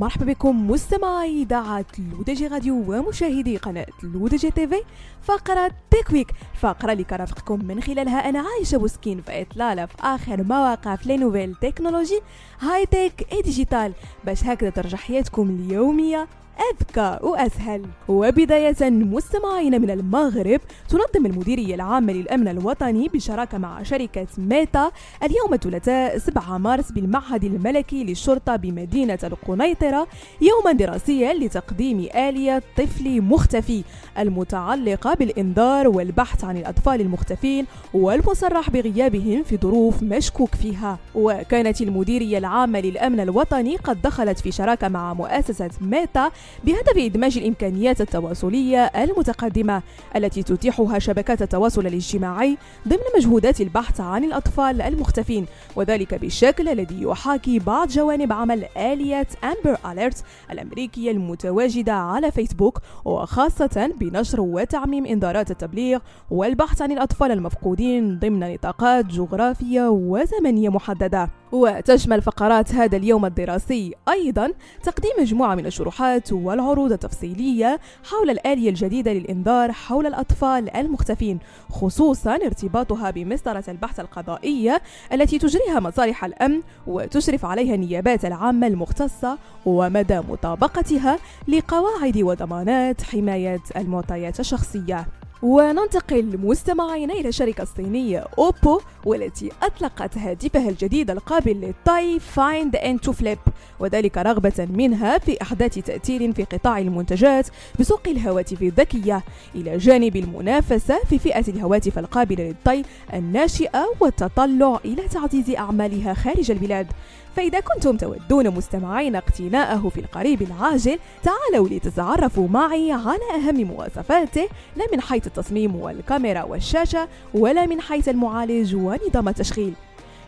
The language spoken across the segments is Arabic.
مرحبا بكم مستمعي إذاعة لودجي راديو ومشاهدي قناة لودجي تي في فقره Tech Week فقرة اللي كرافقكم من خلالها أنا عايشة بوسكين في إطلالة في آخر ما وقع في les nouvelles technologies high-tech et digital باش هكذا ترجع حياتكم اليومية أذكى وأسهل. وبداية مستمعين من المغرب تنظم المديرية العامة للأمن الوطني بشراكة مع شركة ميتا. اليوم الثلاثاء 7 مارس بالمعهد الملكي للشرطة بمدينة القنيطرة. يوما دراسيا لتقديم آلية طفل مختفي المتعلقة بالإنذار والبحث عن الأطفال المختفين والمصرح بغيابهم في ظروف مشكوك فيها. وكانت المديرية العامة للأمن الوطني قد دخلت في شراكة مع مؤسسة ميتا بهدف إدماج الإمكانيات التواصلية المتقدمة التي تتيحها شبكات التواصل الاجتماعي ضمن مجهودات البحث عن الأطفال المختفين وذلك بالشكل الذي يحاكي بعض جوانب عمل آلية أمبر أليرت الأمريكية المتواجدة على فيسبوك وخاصة بنشر وتعميم إنذارات التبليغ والبحث عن الأطفال المفقودين ضمن نطاقات جغرافية وزمنية محددة. وتشمل فقرات هذا اليوم الدراسي أيضا تقديم مجموعة من الشروحات والعروض التفصيلية حول الآلية الجديدة للإنذار حول الأطفال المختفين خصوصا ارتباطها بمسطرة البحث القضائية التي تجريها مصالح الأمن وتشرف عليها النيابات العامة المختصة ومدى مطابقتها لقواعد وضمانات حماية المعطيات الشخصية. وننتقل مستمعينا إلى الشركة الصينية أوبو والتي أطلقت هاتفها الجديد القابل للطي Find N2 Flip وذلك رغبة منها في إحداث تأثير في قطاع المنتجات بسوق الهواتف الذكية إلى جانب المنافسة في فئة الهواتف القابلة للطي الناشئة والتطلع إلى تعزيز أعمالها خارج البلاد. فإذا كنتم تودون مستمعين اقتناءه في القريب العاجل تعالوا لتتعرفوا معي على أهم مواصفاته لا من حيث التصميم والكاميرا والشاشة ولا من حيث المعالج ونظام التشغيل.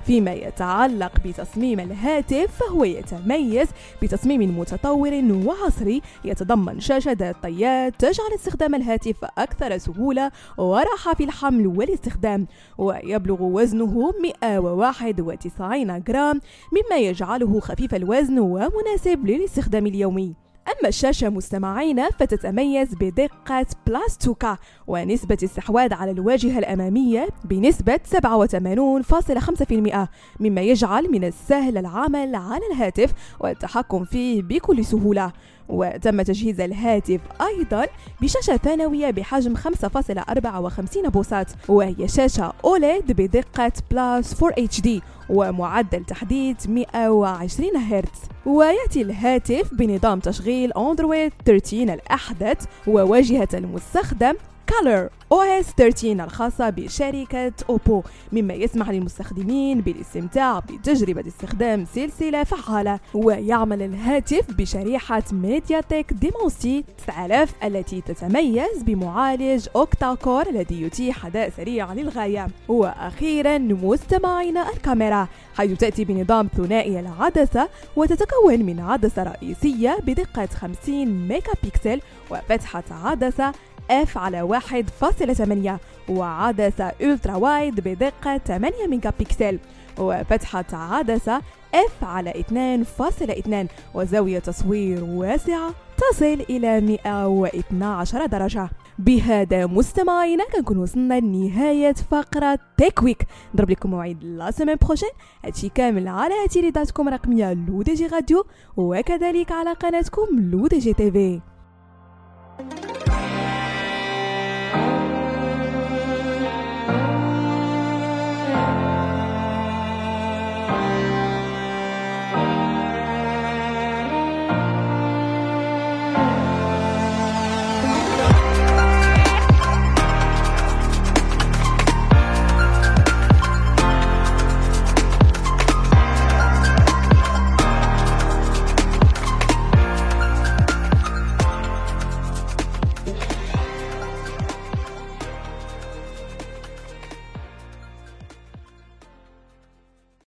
فيما يتعلق بتصميم الهاتف فهو يتميز بتصميم متطور وعصري يتضمن شاشة ذات طيات تجعل استخدام الهاتف أكثر سهولة وراحة في الحمل والاستخدام ويبلغ وزنه 191 جرام مما يجعله خفيف الوزن ومناسب للاستخدام اليومي. أما الشاشة مستمعينا فتتميز بدقة بلاستوكا ونسبة استحواذ على الواجهة الأمامية بنسبة 87.5% مما يجعل من السهل العمل على الهاتف والتحكم فيه بكل سهولة. وتم تجهيز الهاتف أيضا بشاشة ثانوية بحجم 5.54 بوصات وهي شاشة OLED بدقة plus 4 HD ومعدل تحديث 120 هرتز. ويأتي الهاتف بنظام تشغيل أندرويد 13 الأحدث وواجهة المستخدم OS 13 الخاصة بشركة أوبو. مما يسمح للمستخدمين بالاستمتاع بتجربة استخدام سلسة فعالة ويعمل الهاتف بشريحة ميديا تك ديمنسيتي 9000 التي تتميز بمعالج octa core الذي يتيح أداء سريع للغاية. وأخيرا مستمعينا الكاميرا حيث تأتي بنظام ثنائي العدسة وتتكون من عدسة رئيسية بدقة 50 ميجا بكسل وفتحة عدسة f على 1.8 وعدسة ultra wide بدقة 8 ميجا بكسل وفتحة عدسة f على 2.2 وزاوية تصوير واسعة تصل إلى 112 درجة. بهذا مستمعينا كنكون وصلنا لنهاية فقرة تيك نضرب لكم موعد la semaine prochaine. هادشي كامل على تيليراديوكم الرقمية لو دي جي راديو وكذلك على قناتكم لو دي جي تي في.